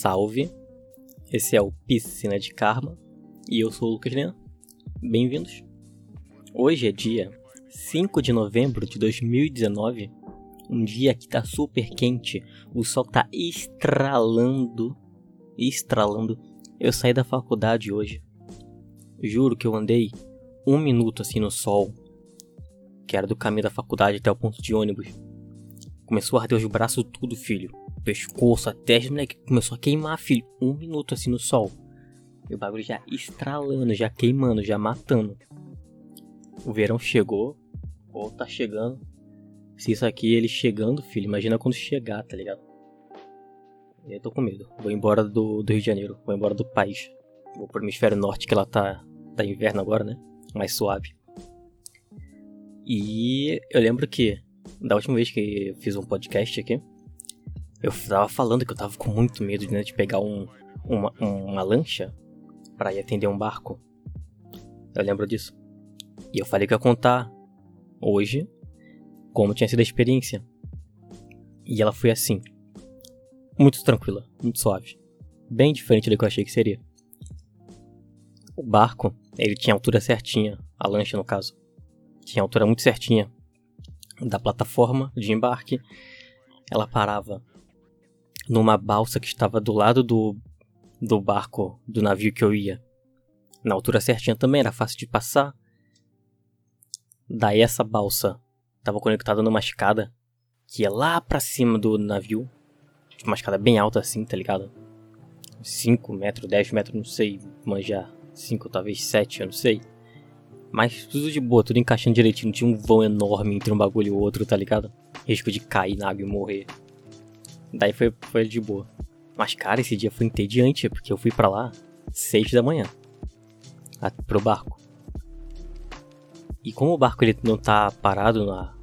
Salve! Esse é o Piscina de Karma e eu sou o Lucas Leão. Bem-vindos! Hoje é dia 5 de novembro de 2019, um dia que tá super quente, o sol tá estralando, estralando. Eu saí da faculdade hoje, juro que eu andei um minuto assim no sol, que era do caminho da faculdade até o ponto de ônibus. Começou a arder os braços tudo, filho pescoço, a testa, moleque, começou a queimar, filho. Um minuto assim no sol. E o bagulho já estralando, já queimando, já matando. O verão chegou, ou tá chegando. Se isso aqui ele chegando, filho, imagina quando chegar, tá ligado? Eu tô com medo. Vou embora do, do Rio de Janeiro, vou embora do país. Vou pro hemisfério norte, que lá tá, tá inverno agora, né? Mais suave. E eu lembro que, da última vez que eu fiz um podcast aqui, eu tava falando que eu tava com muito medo né, de pegar um, uma, uma lancha para ir atender um barco. Eu lembro disso. E eu falei que ia contar hoje como tinha sido a experiência. E ela foi assim. Muito tranquila, muito suave. Bem diferente do que eu achei que seria. O barco, ele tinha altura certinha, a lancha no caso. Tinha altura muito certinha da plataforma de embarque. Ela parava numa balsa que estava do lado do, do barco, do navio que eu ia. Na altura certinha também, era fácil de passar. Daí essa balsa estava conectada numa escada que ia lá pra cima do navio. Uma escada bem alta assim, tá ligado? 5 metros, 10 metros, não sei, manjar. 5, talvez 7, eu não sei. Mas tudo de boa, tudo encaixando direitinho. Tinha um vão enorme entre um bagulho e o outro, tá ligado? Risco de cair na água e morrer. Daí foi, foi de boa. Mas, cara, esse dia foi entediante, porque eu fui para lá 6 da manhã. Pro barco. E como o barco ele não tá parado na,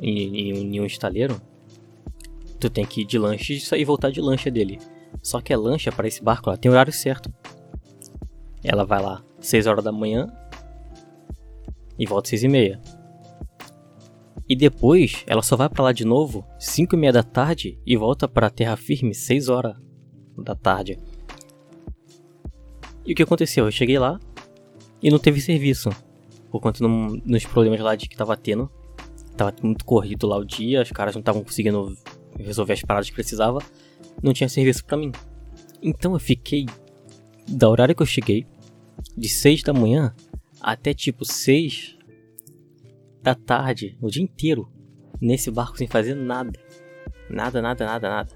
em, em, em um estaleiro, tu tem que ir de lanche e sair voltar de lancha dele. Só que a lancha para esse barco ela tem horário certo. Ela vai lá 6 horas da manhã e volta 6 e meia. E depois ela só vai para lá de novo 5 e meia da tarde e volta para terra firme 6 horas da tarde. E o que aconteceu? Eu cheguei lá e não teve serviço. Por conta não, nos problemas lá de que tava tendo. Tava muito corrido lá o dia, os caras não estavam conseguindo resolver as paradas que precisava. Não tinha serviço para mim. Então eu fiquei da horário que eu cheguei, de 6 da manhã até tipo 6 da tarde, o dia inteiro, nesse barco sem fazer nada. Nada, nada, nada, nada.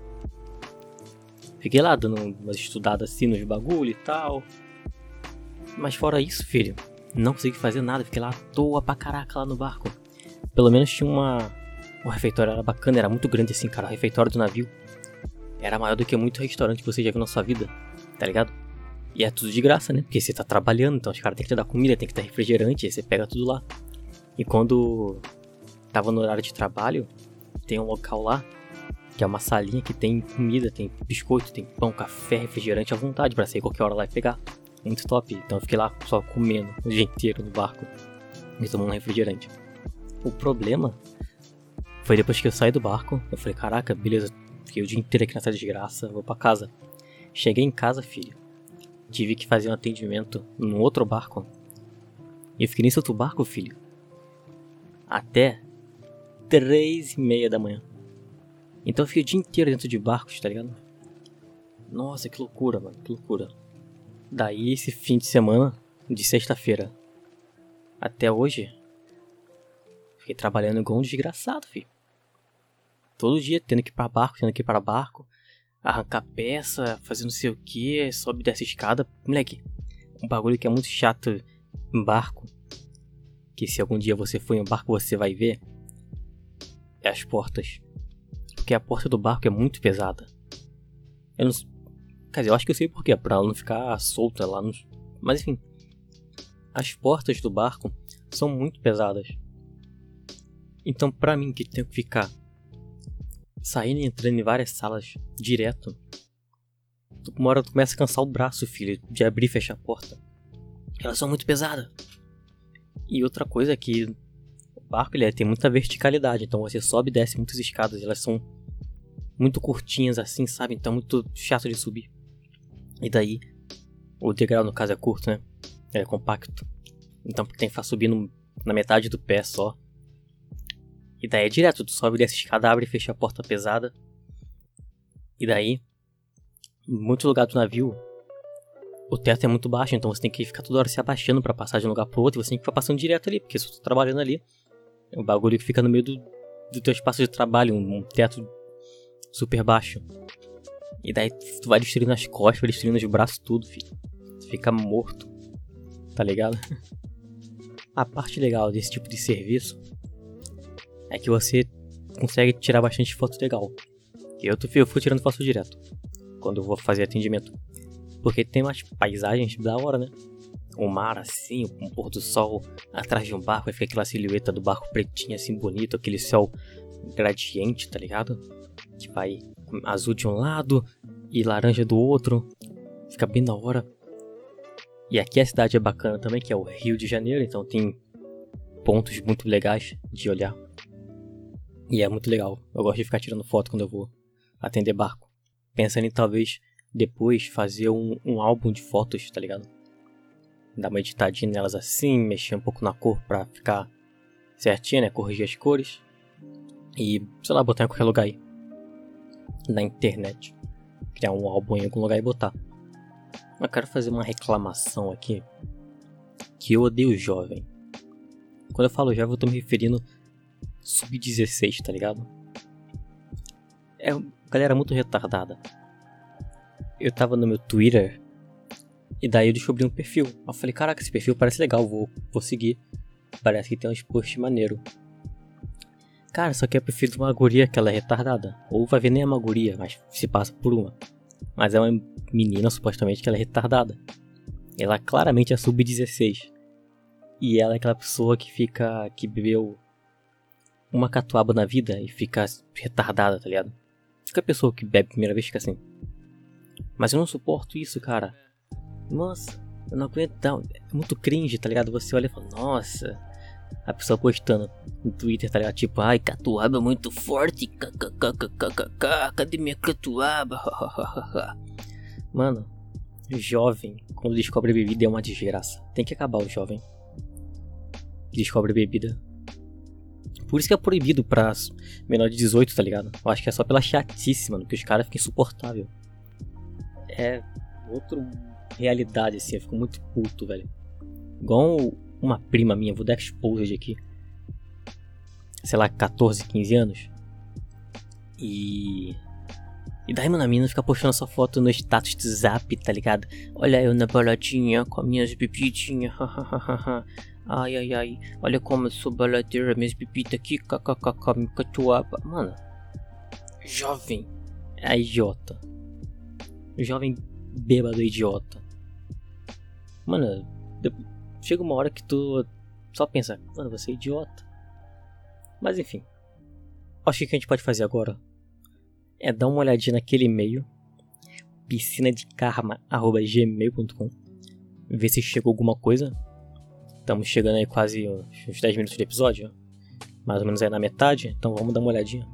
Fiquei lá dando umas estudadas assim nos bagulho e tal. Mas fora isso, filho, não consegui fazer nada. Fiquei lá à toa pra caraca lá no barco. Pelo menos tinha uma. O refeitório era bacana, era muito grande assim, cara. O refeitório do navio era maior do que muito restaurante que você já viu na sua vida, tá ligado? E é tudo de graça, né? Porque você tá trabalhando, então os caras tem que te dar comida, tem que dar refrigerante, aí você pega tudo lá. E quando tava no horário de trabalho, tem um local lá que é uma salinha que tem comida, tem biscoito, tem pão, café, refrigerante à vontade para sair qualquer hora lá e pegar. Muito top. Então eu fiquei lá só comendo o dia inteiro no barco e tomando refrigerante. O problema foi depois que eu saí do barco, eu falei, caraca, beleza, fiquei o dia inteiro aqui nessa desgraça, vou para casa. Cheguei em casa, filho. Tive que fazer um atendimento num outro barco. E eu fiquei nesse outro barco, filho até três e meia da manhã. Então eu fiquei o dia inteiro dentro de barcos, tá ligado? Nossa, que loucura, mano, que loucura. Daí esse fim de semana, de sexta-feira até hoje, fiquei trabalhando igual um desgraçado, filho. Todo dia tendo que ir pra barco, tendo que ir para barco, arrancar peça, fazer não sei o que, sobe dessa escada. Moleque, um bagulho que é muito chato em barco que se algum dia você for em um barco você vai ver é as portas. Porque a porta do barco é muito pesada. Eu não. Quer dizer, eu acho que eu sei porquê, pra ela não ficar solta lá no. Mas enfim. As portas do barco são muito pesadas. Então, pra mim, que tenho que ficar saindo e entrando em várias salas direto, uma hora tu começa a cansar o braço, filho, de abrir e fechar a porta. Elas são muito pesadas. E outra coisa é que o barco ele tem muita verticalidade, então você sobe e desce muitas escadas, elas são muito curtinhas assim, sabe? Então é muito chato de subir. E daí, o degrau no caso é curto, né? É compacto. Então tem que ficar subindo na metade do pé só. E daí é direto, tu sobe dessa escada, abre e fecha a porta pesada. E daí, em muitos lugares do navio, o teto é muito baixo, então você tem que ficar toda hora se abaixando para passar de um lugar pro outro e você tem que ficar passando direto ali, porque se você tá trabalhando ali, é um bagulho que fica no meio do, do teu espaço de trabalho, um, um teto super baixo. E daí tu vai destruindo as costas, vai destruindo os braços, tudo, filho. Tu fica morto. Tá ligado? A parte legal desse tipo de serviço é que você consegue tirar bastante foto legal. Eu, tô, eu fui tirando foto direto quando eu vou fazer atendimento. Porque tem umas paisagens da hora, né? O mar assim, um pôr do sol atrás de um barco, aí fica aquela silhueta do barco pretinha assim bonito, aquele céu gradiente, tá ligado? Que vai azul de um lado e laranja do outro. Fica bem da hora. E aqui a cidade é bacana também, que é o Rio de Janeiro, então tem pontos muito legais de olhar. E é muito legal. Eu gosto de ficar tirando foto quando eu vou atender barco. Pensando em talvez depois fazer um, um álbum de fotos, tá ligado? Dar uma editadinha nelas assim, mexer um pouco na cor pra ficar certinha, né? Corrigir as cores. E, sei lá, botar em qualquer lugar aí. Na internet. Criar um álbum em algum lugar e botar. Eu quero fazer uma reclamação aqui. Que eu odeio jovem. Quando eu falo jovem, eu tô me referindo sub-16, tá ligado? É galera muito retardada eu tava no meu Twitter e daí eu descobri um perfil. Eu falei, caraca, esse perfil parece legal, vou, vou seguir. Parece que tem uns posts maneiro. Cara, só que é perfil de uma guria que ela é retardada. Ou vai ver nem uma guria, mas se passa por uma. Mas é uma menina, supostamente, que ela é retardada. Ela claramente é sub-16. E ela é aquela pessoa que fica. que bebeu uma catuaba na vida e fica retardada, tá ligado? Fica a pessoa que bebe a primeira vez fica assim. Mas eu não suporto isso, cara. Nossa, eu não aguento. Não, é muito cringe, tá ligado? Você olha e fala, nossa. A pessoa postando no Twitter, tá ligado? Tipo, ai, catuaba é muito forte. KKKKKK, cadê minha catuaba? Mano, jovem, quando descobre bebida é uma desgraça. Tem que acabar o jovem. Descobre bebida. Por isso que é proibido pra menor de 18, tá ligado? Eu acho que é só pela mano, que os caras ficam insuportáveis é outra realidade, assim. Eu fico muito puto, velho. Igual uma prima minha, vou dar exposed aqui. Sei lá, 14, 15 anos. E. E daí, mano, a menina fica postando essa foto no status de zap, tá ligado? Olha eu na baladinha com as minhas bebidinhas. ai, ai, ai. Olha como eu sou baladeira, minhas bebidas aqui. Kkkk, me catuaba. Mano. Jovem. É idiota jovem bêbado idiota. Mano, chega uma hora que tu só pensa, mano, você é idiota. Mas enfim. Acho que o que a gente pode fazer agora é dar uma olhadinha naquele e-mail piscina de karma@gmail.com ver se chegou alguma coisa. Estamos chegando aí quase uns 10 minutos de episódio, mais ou menos aí na metade, então vamos dar uma olhadinha.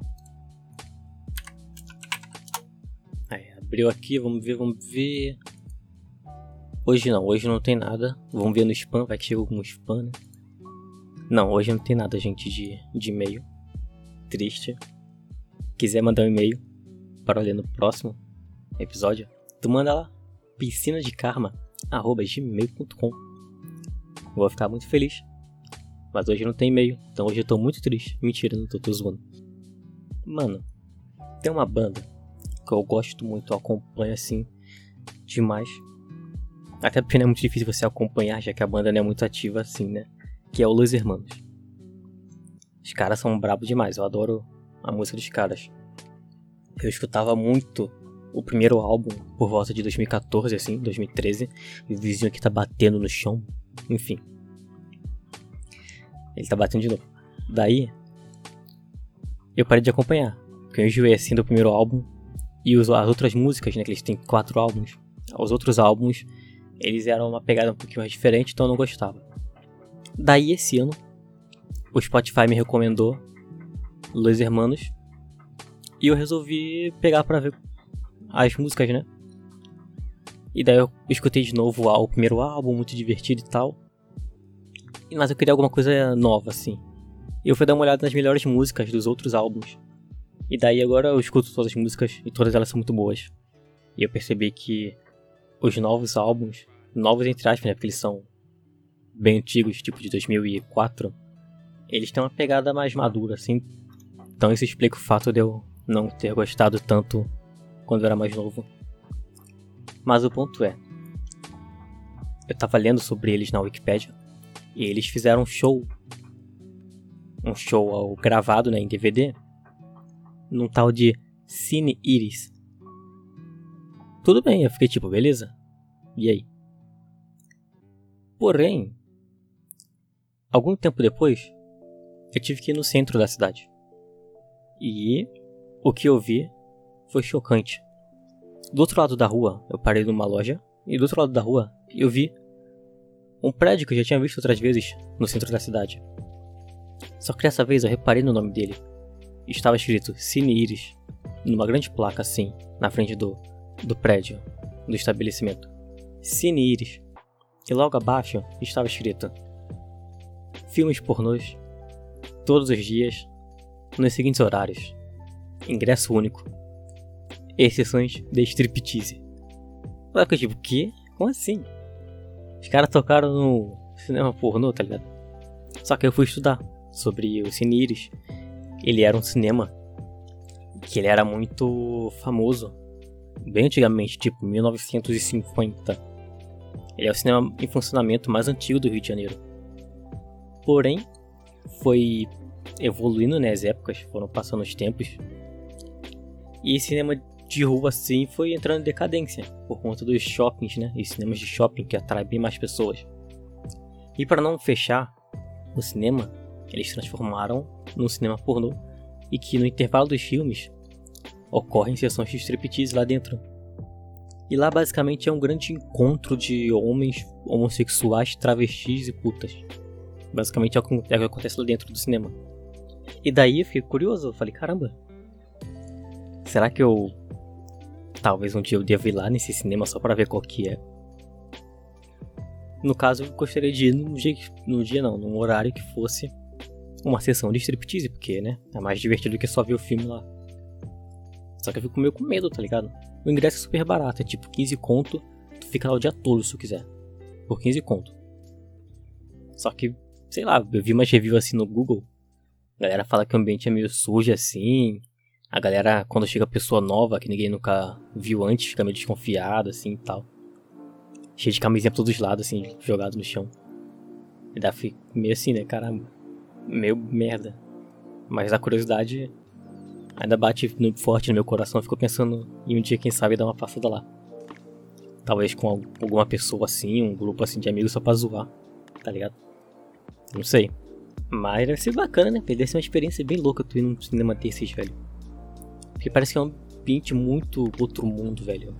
Abriu aqui, vamos ver, vamos ver. Hoje não, hoje não tem nada. Vamos ver no spam, vai que chega algum spam, né? Não, hoje não tem nada, gente, de, de e-mail. Triste. Quiser mandar um e-mail para ler no próximo episódio, tu manda lá piscina de karma gmail.com. Vou ficar muito feliz. Mas hoje não tem e-mail, então hoje eu tô muito triste. Mentira, não tô, tô zoando. Mano, tem uma banda que eu gosto muito, eu acompanho assim demais. Até porque não é muito difícil você acompanhar, já que a banda não é muito ativa assim, né? Que é o Los Hermanos. Os caras são brabos demais, eu adoro a música dos caras. Eu escutava muito o primeiro álbum por volta de 2014, assim, 2013. E o vizinho aqui tá batendo no chão. Enfim. Ele tá batendo de novo. Daí, eu parei de acompanhar. Porque eu enjoei assim do primeiro álbum. E as outras músicas, né, que eles têm quatro álbuns, os outros álbuns, eles eram uma pegada um pouquinho mais diferente, então eu não gostava. Daí esse ano, o Spotify me recomendou Los Hermanos, e eu resolvi pegar pra ver as músicas, né? E daí eu escutei de novo o primeiro álbum, muito divertido e tal. Mas eu queria alguma coisa nova, assim. Eu fui dar uma olhada nas melhores músicas dos outros álbuns. E daí agora eu escuto todas as músicas e todas elas são muito boas. E eu percebi que os novos álbuns, novos entre aspas, né, porque eles são bem antigos, tipo de 2004, eles têm uma pegada mais madura, assim. Então isso explica o fato de eu não ter gostado tanto quando eu era mais novo. Mas o ponto é, eu tava lendo sobre eles na Wikipedia e eles fizeram um show, um show gravado né, em DVD, num tal de Cine Iris. Tudo bem, eu fiquei tipo, beleza? E aí? Porém, algum tempo depois, eu tive que ir no centro da cidade. E o que eu vi foi chocante. Do outro lado da rua, eu parei numa loja, e do outro lado da rua, eu vi um prédio que eu já tinha visto outras vezes no centro da cidade. Só que dessa vez eu reparei no nome dele. Estava escrito Cine Iris, numa grande placa assim, na frente do, do prédio, do estabelecimento. Cine Iris. E logo abaixo estava escrito Filmes pornôs, todos os dias, nos seguintes horários. Ingresso único. Exceções de striptease. Eu tipo, que? Como assim? Os caras tocaram no cinema pornô, tá ligado? Só que eu fui estudar sobre o Cine Iris. Ele era um cinema que ele era muito famoso. Bem antigamente, tipo 1950. Ele é o cinema em funcionamento mais antigo do Rio de Janeiro. Porém, foi evoluindo né, épocas, foram passando os tempos. E cinema de rua assim foi entrando em decadência por conta dos shoppings, né? E cinemas de shopping que atraem bem mais pessoas. E para não fechar o cinema, eles transformaram num cinema pornô e que no intervalo dos filmes ocorrem sessões de striptease lá dentro. E lá basicamente é um grande encontro de homens homossexuais, travestis e putas. Basicamente é o que acontece lá dentro do cinema. E daí eu fiquei curioso, eu falei, caramba, será que eu talvez um dia eu deva ir lá nesse cinema só para ver qual que é? No caso, eu gostaria de ir num dia, no dia não, num horário que fosse uma sessão de striptease, porque, né, é mais divertido do que só ver o filme lá. Só que eu fico meio com medo, tá ligado? O ingresso é super barato, é tipo 15 conto, tu fica lá o dia todo se tu quiser. Por 15 conto. Só que, sei lá, eu vi umas reviews assim no Google, a galera fala que o ambiente é meio sujo assim. A galera, quando chega pessoa nova, que ninguém nunca viu antes, fica meio desconfiado assim e tal. Cheio de camisinha por todos os lados, assim, jogado no chão. E dá meio assim, né? Caramba. Meio merda. Mas a curiosidade ainda bate forte no meu coração. Eu fico pensando em um dia, quem sabe, dar uma passada lá. Talvez com alguma pessoa assim, um grupo assim de amigos só pra zoar, tá ligado? Não sei. Mas deve ser bacana, né? Deve ser uma experiência bem louca tu ir num cinema desses, velho. Porque parece que é um ambiente muito outro mundo, velho.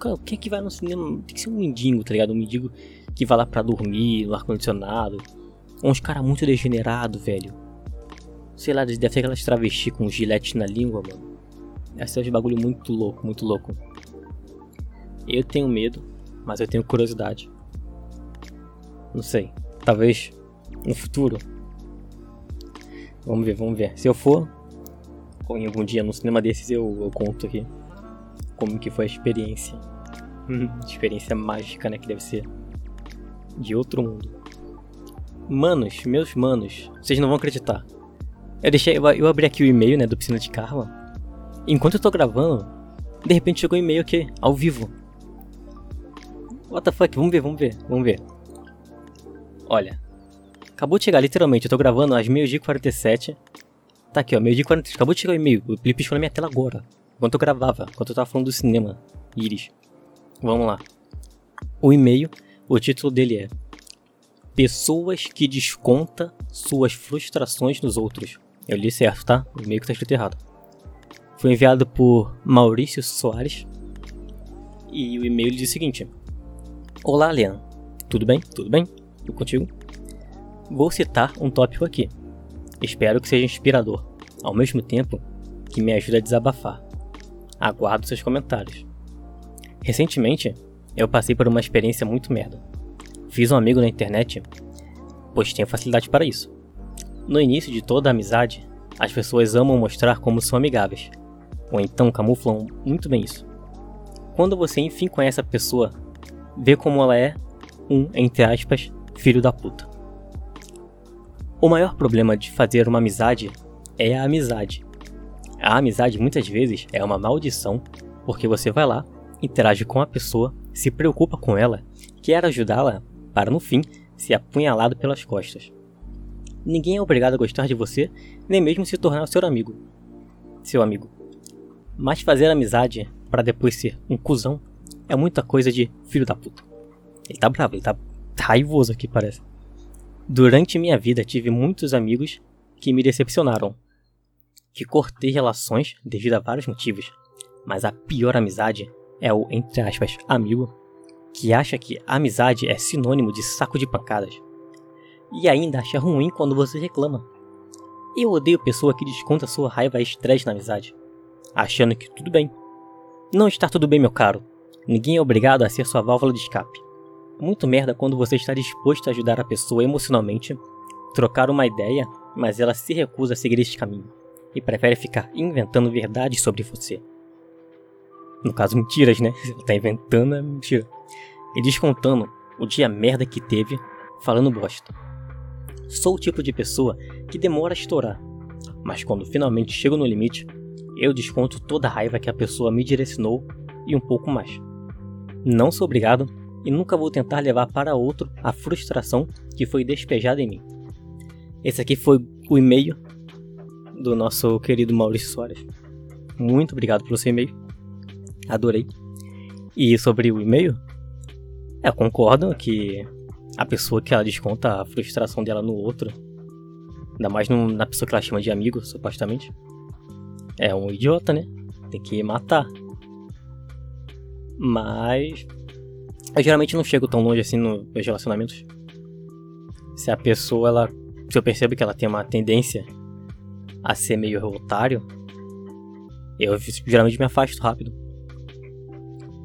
Cara, quem é que vai no cinema? Tem que ser um mendigo, tá ligado? Um mendigo que vai lá pra dormir, no ar-condicionado. Uns caras muito degenerados, velho. Sei lá, deve ter aquelas travestis com gilete na língua, mano. Esse é um bagulho muito louco, muito louco. Eu tenho medo, mas eu tenho curiosidade. Não sei. Talvez no futuro. Vamos ver, vamos ver. Se eu for, em algum dia no cinema desses eu, eu conto aqui como que foi a experiência. experiência mágica, né? Que deve ser de outro mundo. Manos, meus manos, vocês não vão acreditar. Eu deixei, eu, eu abri aqui o e-mail, né, do Piscina de Carla. Enquanto eu tô gravando, de repente chegou um e-mail aqui, ao vivo. What the fuck? Vamos ver, vamos ver, vamos ver. Olha, Acabou de chegar, literalmente. Eu tô gravando às meio-dia e 47. Tá aqui, ó, meio-dia e 47. Acabou de chegar o e-mail. O Felipe piscou na minha tela agora. Enquanto eu gravava, enquanto eu tava falando do cinema. Iris. Vamos lá. O e-mail, o título dele é Pessoas que desconta suas frustrações nos outros. Eu li certo, tá? O e-mail que tá escrito errado. Foi enviado por Maurício Soares. E o e-mail diz o seguinte: Olá, Leandro. Tudo bem? Tudo bem? Tudo contigo? Vou citar um tópico aqui. Espero que seja inspirador, ao mesmo tempo que me ajude a desabafar. Aguardo seus comentários. Recentemente, eu passei por uma experiência muito merda. Fiz um amigo na internet, pois tenho facilidade para isso. No início de toda a amizade, as pessoas amam mostrar como são amigáveis, ou então camuflam muito bem isso. Quando você enfim conhece a pessoa, vê como ela é um, entre aspas, filho da puta. O maior problema de fazer uma amizade é a amizade. A amizade muitas vezes é uma maldição, porque você vai lá, interage com a pessoa, se preocupa com ela, quer ajudá-la, para no fim ser apunhalado pelas costas. Ninguém é obrigado a gostar de você, nem mesmo se tornar seu amigo. Seu amigo. Mas fazer amizade para depois ser um cuzão é muita coisa de filho da puta. Ele tá bravo, ele tá raivoso aqui, parece. Durante minha vida tive muitos amigos que me decepcionaram. Que cortei relações devido a vários motivos. Mas a pior amizade é o, entre aspas, amigo que acha que amizade é sinônimo de saco de pancadas. E ainda acha ruim quando você reclama. Eu odeio pessoa que desconta sua raiva e estresse na amizade, achando que tudo bem. Não está tudo bem, meu caro. Ninguém é obrigado a ser sua válvula de escape. Muito merda quando você está disposto a ajudar a pessoa emocionalmente, trocar uma ideia, mas ela se recusa a seguir este caminho e prefere ficar inventando verdades sobre você. No caso, mentiras, né? Ela tá inventando é mentira. E descontando o dia merda que teve falando bosta. Sou o tipo de pessoa que demora a estourar, mas quando finalmente chego no limite, eu desconto toda a raiva que a pessoa me direcionou e um pouco mais. Não sou obrigado e nunca vou tentar levar para outro a frustração que foi despejada em mim. Esse aqui foi o e-mail do nosso querido Maurício Soares. Muito obrigado pelo seu e-mail. Adorei. E sobre o e-mail, eu concordo que a pessoa que ela desconta a frustração dela no outro, ainda mais no, na pessoa que ela chama de amigo, supostamente, é um idiota, né? Tem que matar. Mas eu geralmente não chego tão longe assim nos meus relacionamentos. Se a pessoa, ela. Se eu percebo que ela tem uma tendência a ser meio otário, eu geralmente me afasto rápido.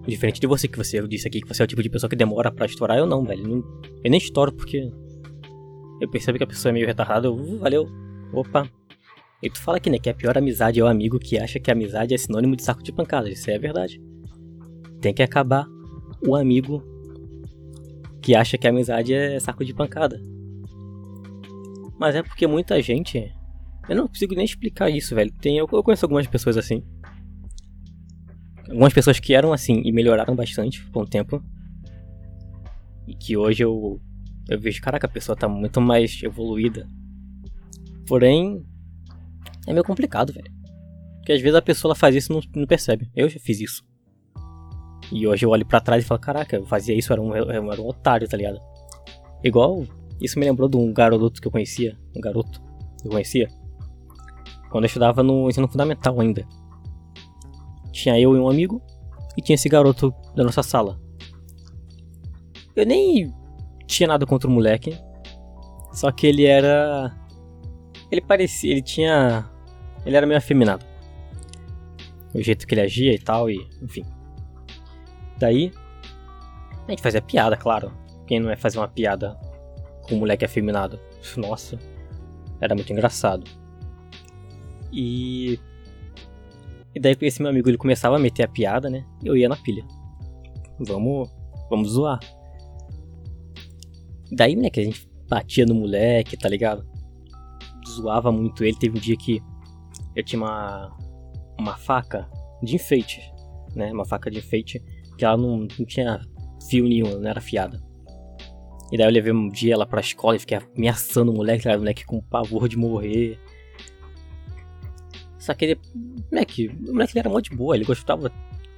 Diferente de você, que você disse aqui que você é o tipo de pessoa que demora para estourar, eu não, velho. Eu nem estouro porque eu percebo que a pessoa é meio retardada, eu, uh, valeu, opa. E tu fala aqui, né, que a pior amizade é o amigo que acha que amizade é sinônimo de saco de pancada. Isso é verdade. Tem que acabar o amigo que acha que amizade é saco de pancada. Mas é porque muita gente. Eu não consigo nem explicar isso, velho. Tem, eu, eu conheço algumas pessoas assim. Algumas pessoas que eram assim e melhoraram bastante com o tempo. E que hoje eu, eu vejo, caraca, a pessoa tá muito mais evoluída. Porém, é meio complicado, velho. Porque às vezes a pessoa faz isso e não, não percebe. Eu já fiz isso. E hoje eu olho para trás e falo, caraca, eu fazia isso, era um, era um otário, tá ligado? Igual, isso me lembrou de um garoto que eu conhecia, um garoto que eu conhecia, quando eu estudava no ensino fundamental ainda. Tinha eu e um amigo, e tinha esse garoto da nossa sala. Eu nem tinha nada contra o moleque, só que ele era. Ele parecia. Ele tinha. Ele era meio afeminado. O jeito que ele agia e tal, e. Enfim. Daí, a gente fazia piada, claro. Quem não é fazer uma piada com um moleque afeminado? Nossa, era muito engraçado. E. E daí esse meu amigo ele começava a meter a piada, né? E eu ia na pilha. Vamos. Vamos zoar. Daí, né, que a gente batia no moleque, tá ligado? Zoava muito ele. Teve um dia que eu tinha uma. Uma faca de enfeite, né? Uma faca de enfeite que ela não, não tinha fio nenhum, não era fiada. E daí eu levei um dia ela pra escola e fiquei ameaçando o moleque, o moleque com pavor de morrer. Só que ele. Moleque, o moleque ele era mó de boa, ele gostava.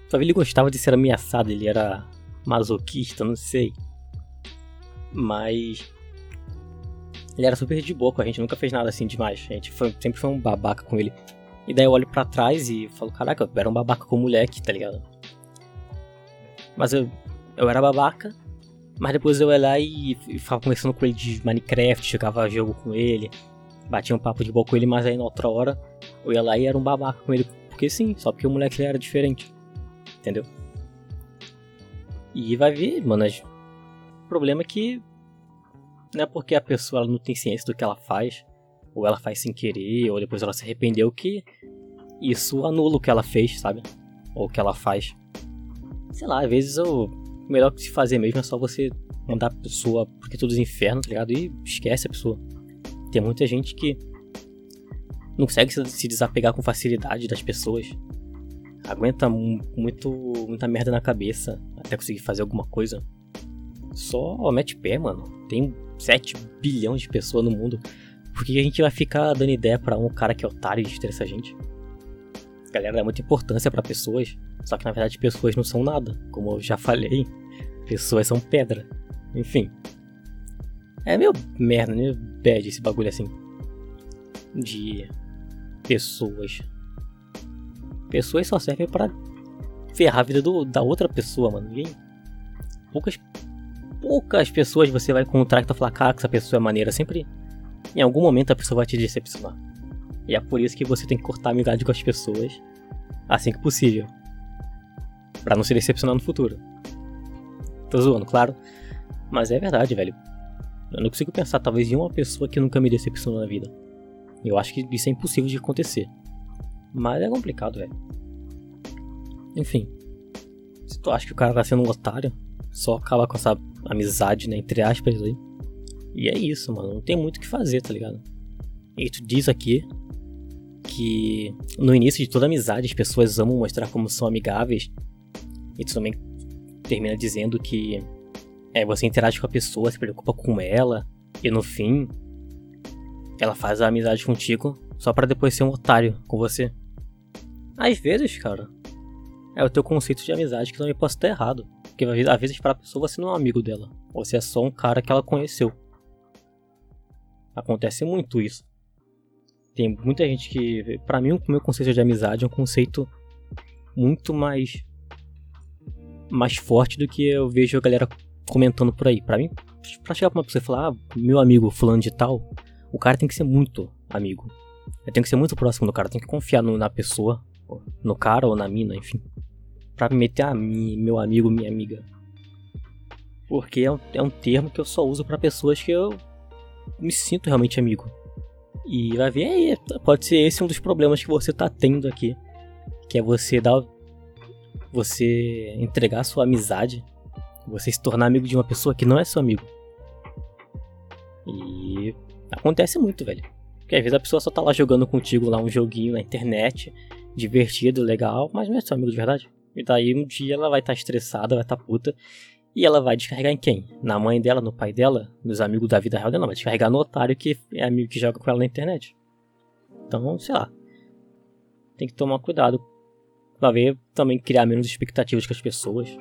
Talvez ele gostava de ser ameaçado, ele era masoquista, não sei. Mas. Ele era super de boa com a gente, nunca fez nada assim demais. A gente foi, sempre foi um babaca com ele. E daí eu olho para trás e falo, caraca, eu era um babaca com o moleque, tá ligado? Mas eu, eu era babaca. Mas depois eu ia lá e, e ficava conversando com ele de Minecraft, jogava jogo com ele, batia um papo de boa com ele, mas aí na outra hora eu ia lá e era um babaca com ele. Porque sim, só porque o moleque era diferente. Entendeu? E vai ver, mano, o problema é que não é porque a pessoa não tem ciência do que ela faz, ou ela faz sem querer, ou depois ela se arrependeu, que isso anula o que ela fez, sabe? Ou o que ela faz. Sei lá, às vezes o melhor que se fazer mesmo é só você mandar a pessoa porque todos os infernos, tá ligado? E esquece a pessoa. Tem muita gente que não consegue se desapegar com facilidade das pessoas. Aguenta muito, muita merda na cabeça até conseguir fazer alguma coisa. Só mete pé, mano. Tem 7 bilhões de pessoas no mundo. Por que a gente vai ficar dando ideia para um cara que é otário e estressa a gente? Galera, dá muita importância para pessoas. Só que na verdade pessoas não são nada. Como eu já falei, pessoas são pedra. Enfim. É meio merda, meio bad esse bagulho assim. De pessoas. Pessoas só servem para ferrar a vida do, da outra pessoa, mano. Ninguém. Poucas. Poucas pessoas você vai encontrar que tu falar, cara, que essa pessoa é maneira. Sempre. Em algum momento a pessoa vai te decepcionar. E é por isso que você tem que cortar a amizade com as pessoas assim que possível. para não se decepcionar no futuro. Tô zoando, claro. Mas é verdade, velho. Eu não consigo pensar, talvez, em uma pessoa que nunca me decepcionou na vida. Eu acho que isso é impossível de acontecer. Mas é complicado, velho. Enfim. Se tu acha que o cara tá sendo um otário, só acaba com essa amizade, né? Entre aspas aí. E é isso, mano. Não tem muito o que fazer, tá ligado? E tu diz aqui que no início de toda amizade as pessoas amam mostrar como são amigáveis. E tu também termina dizendo que é, você interage com a pessoa, se preocupa com ela, e no fim, ela faz a amizade contigo só para depois ser um otário com você. Às vezes, cara, é o teu conceito de amizade que também pode estar errado. Porque às vezes para a pessoa você não é um amigo dela. Você é só um cara que ela conheceu. Acontece muito isso. Tem muita gente que. para mim, o meu conceito de amizade é um conceito muito mais. mais forte do que eu vejo a galera comentando por aí. Para mim, pra chegar pra uma pessoa e falar, ah, meu amigo fulano de tal, o cara tem que ser muito amigo. Eu tenho que ser muito próximo do cara, tem que confiar no, na pessoa, no cara ou na mina, enfim. Pra me meter a mim, meu amigo, minha amiga. Porque é um, é um termo que eu só uso para pessoas que eu me sinto realmente amigo. E vai ver aí, pode ser esse um dos problemas que você tá tendo aqui. Que é você dar. Você entregar sua amizade você se tornar amigo de uma pessoa que não é seu amigo. E acontece muito, velho. Porque às vezes a pessoa só tá lá jogando contigo lá um joguinho na internet, divertido, legal, mas não é seu amigo de verdade. E daí um dia ela vai estar tá estressada, vai estar tá puta, e ela vai descarregar em quem? Na mãe dela, no pai dela, nos amigos da vida real dela, vai descarregar no otário que é amigo que joga com ela na internet. Então, sei lá. Tem que tomar cuidado. Pra ver também criar menos expectativas com as pessoas.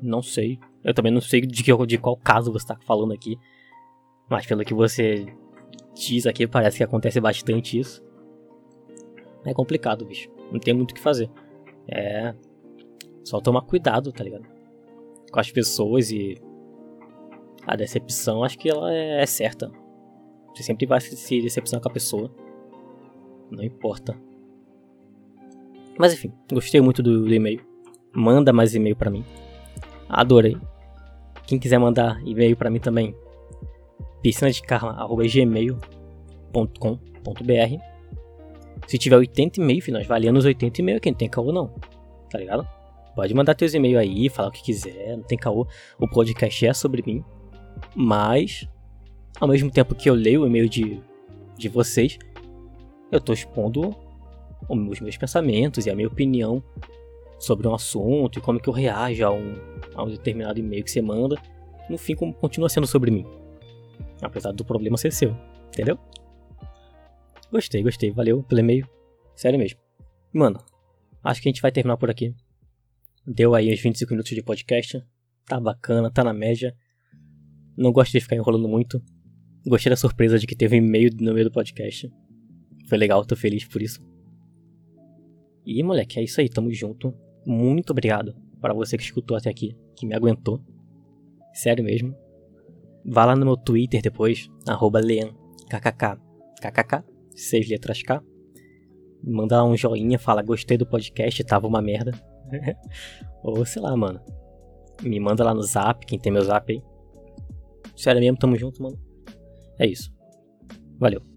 Não sei. Eu também não sei de, que, de qual caso você está falando aqui. Mas pelo que você diz aqui, parece que acontece bastante isso. É complicado, bicho. Não tem muito o que fazer. É. Só tomar cuidado, tá ligado? Com as pessoas e. A decepção, acho que ela é, é certa. Você sempre vai se decepcionar com a pessoa. Não importa. Mas enfim, gostei muito do, do e-mail. Manda mais e-mail para mim. Adorei. Quem quiser mandar e-mail para mim também, piscinadekarma.gmail.com.br Se tiver 80 e-mail, nós valemos os 80 e-mail, quem tem caô não, tá ligado? Pode mandar teus e-mails aí, falar o que quiser, não tem caô. O podcast é sobre mim, mas ao mesmo tempo que eu leio o e-mail de, de vocês, eu tô expondo os meus pensamentos e a minha opinião sobre um assunto e como que eu reajo a um, a um determinado e-mail que você manda, no fim continua sendo sobre mim. Apesar do problema ser seu, entendeu? Gostei, gostei, valeu pelo e-mail. Sério mesmo. Mano, acho que a gente vai terminar por aqui. Deu aí uns 25 minutos de podcast. Tá bacana, tá na média. Não gosto de ficar enrolando muito. Gostei da surpresa de que teve um e-mail no meio do podcast. Foi legal, tô feliz por isso. E moleque, é isso aí, tamo junto muito obrigado para você que escutou até aqui, que me aguentou. Sério mesmo. Vá lá no meu Twitter depois, arroba lean, kkk, kkk, seis letras K. Manda um joinha, fala gostei do podcast, tava uma merda. Ou sei lá, mano. Me manda lá no zap, quem tem meu zap aí. Sério mesmo, tamo junto, mano. É isso. Valeu.